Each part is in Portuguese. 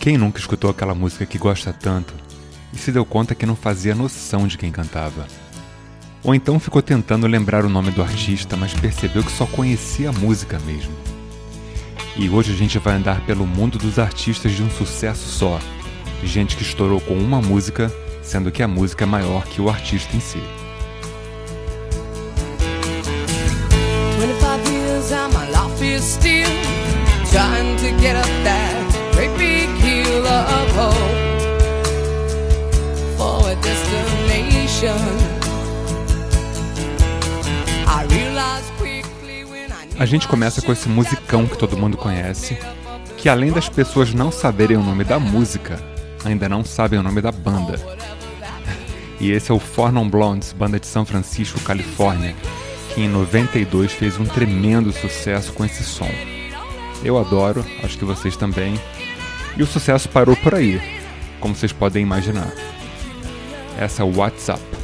Quem nunca escutou aquela música que gosta tanto e se deu conta que não fazia noção de quem cantava? Ou então ficou tentando lembrar o nome do artista, mas percebeu que só conhecia a música mesmo. E hoje a gente vai andar pelo mundo dos artistas de um sucesso só. Gente que estourou com uma música, sendo que a música é maior que o artista em si. 25 years and my life is still A gente começa com esse musicão que todo mundo conhece, que além das pessoas não saberem o nome da música, ainda não sabem o nome da banda. E esse é o Four Non Blondes, banda de São Francisco, Califórnia, que em 92 fez um tremendo sucesso com esse som. Eu adoro, acho que vocês também. E o sucesso parou por aí, como vocês podem imaginar. Essa é WhatsApp.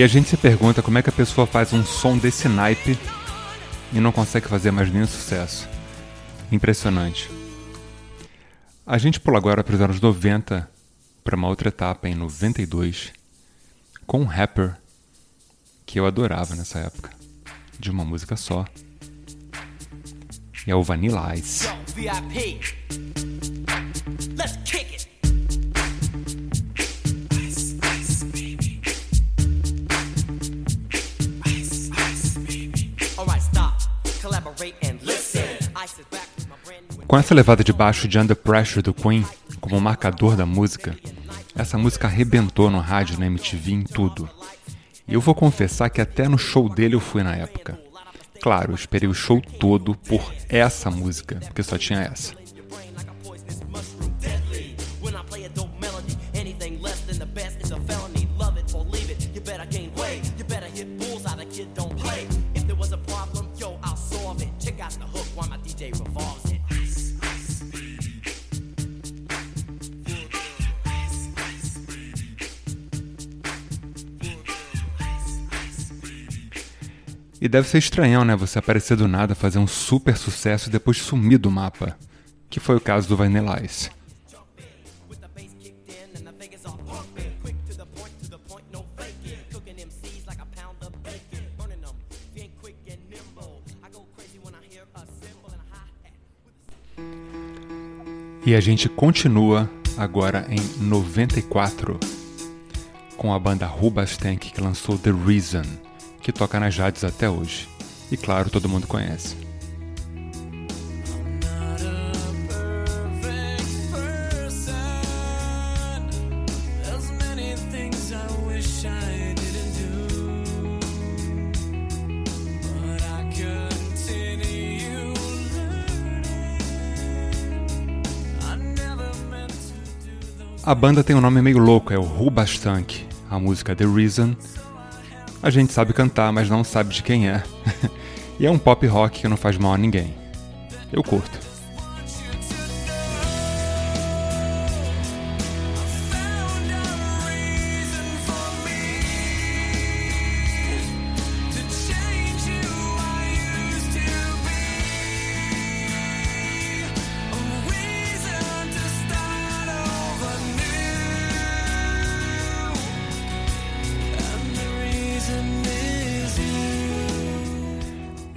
E a gente se pergunta como é que a pessoa faz um som desse naipe e não consegue fazer mais nenhum sucesso. Impressionante. A gente pula agora para os anos 90, para uma outra etapa em 92, com um rapper que eu adorava nessa época, de uma música só. E é o Vanilla Ice. Com essa levada de baixo de Under Pressure do Queen como marcador da música, essa música arrebentou no rádio, na MTV, em tudo. E eu vou confessar que até no show dele eu fui na época. Claro, eu esperei o show todo por essa música, porque só tinha essa. E deve ser estranhão, né? Você aparecer do nada, fazer um super sucesso e depois sumir do mapa. Que foi o caso do Vanilla Ice. E a gente continua agora em 94 com a banda Rubastank que lançou The Reason que toca nas rádios até hoje. E claro, todo mundo conhece. A banda tem um nome meio louco, é o Rubastank. A música The Reason a gente sabe cantar, mas não sabe de quem é. e é um pop rock que não faz mal a ninguém. Eu curto.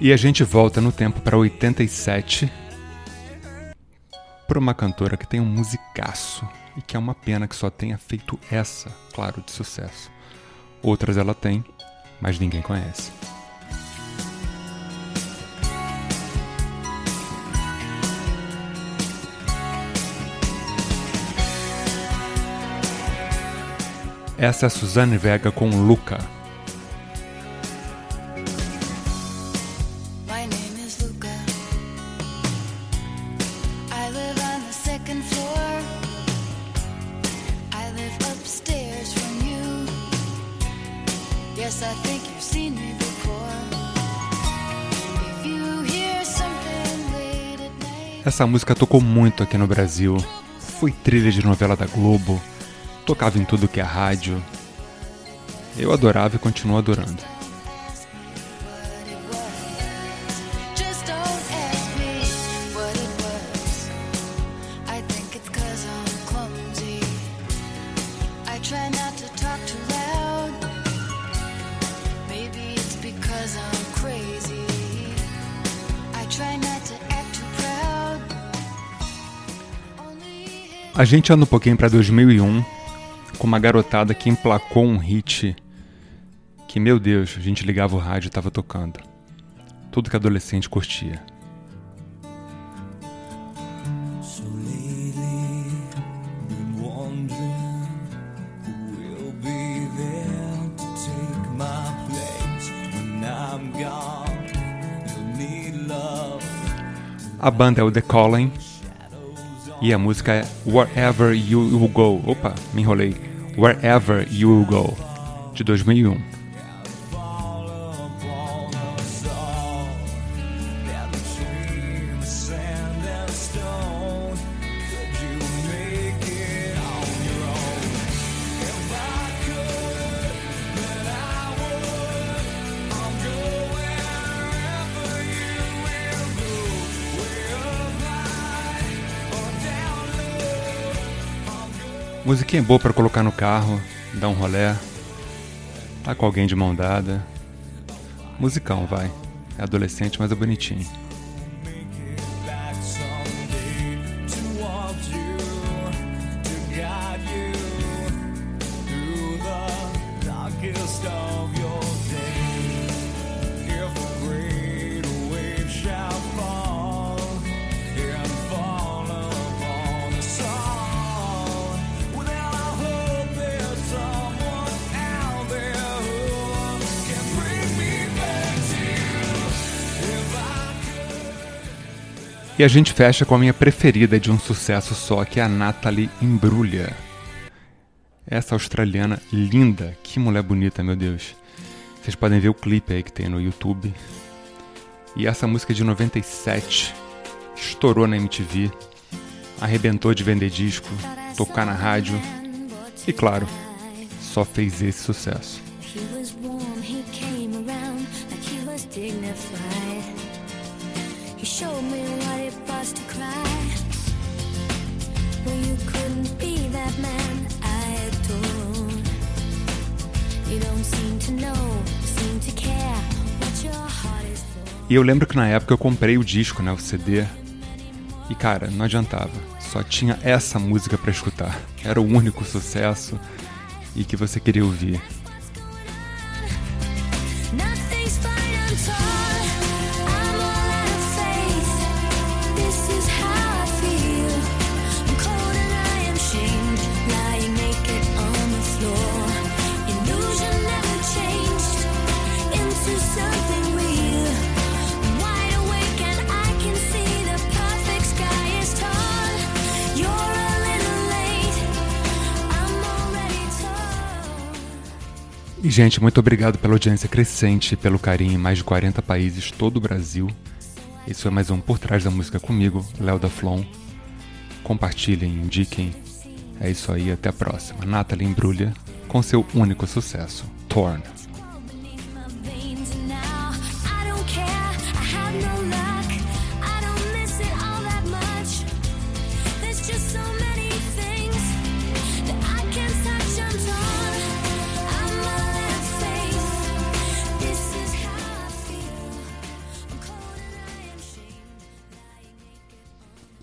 E a gente volta no tempo para 87 para uma cantora que tem um musicaço e que é uma pena que só tenha feito essa, claro, de sucesso. Outras ela tem, mas ninguém conhece. Essa é a Suzanne Vega com Luca. Essa música tocou muito aqui no Brasil. Foi trilha de novela da Globo, tocava em tudo que é rádio. Eu adorava e continuo adorando. A gente anda um pouquinho para 2001 com uma garotada que emplacou um hit que, meu Deus, a gente ligava o rádio e tava tocando. Tudo que adolescente curtia. A banda é o The Calling e a música é Wherever You Will Go. Opa, me enrolei. Wherever You Will Go, de 2001. Musiquinha boa para colocar no carro, dar um rolé, tá com alguém de mão dada. Musicão, vai. É adolescente, mas é bonitinho. E a gente fecha com a minha preferida de um sucesso só, que é a Natalie Imbruglia. Essa australiana linda, que mulher bonita, meu Deus. Vocês podem ver o clipe aí que tem no YouTube. E essa música é de 97 estourou na MTV, arrebentou de vender disco, tocar na rádio e, claro, só fez esse sucesso. E eu lembro que na época eu comprei o disco, né, o CD. E cara, não adiantava. Só tinha essa música para escutar. Era o único sucesso e que você queria ouvir. Gente, muito obrigado pela audiência crescente, pelo carinho em mais de 40 países, todo o Brasil. Esse foi mais um Por Trás da Música comigo, Léo da Flon. Compartilhem, indiquem. É isso aí, até a próxima. Nathalie Embrulha com seu único sucesso, Torn.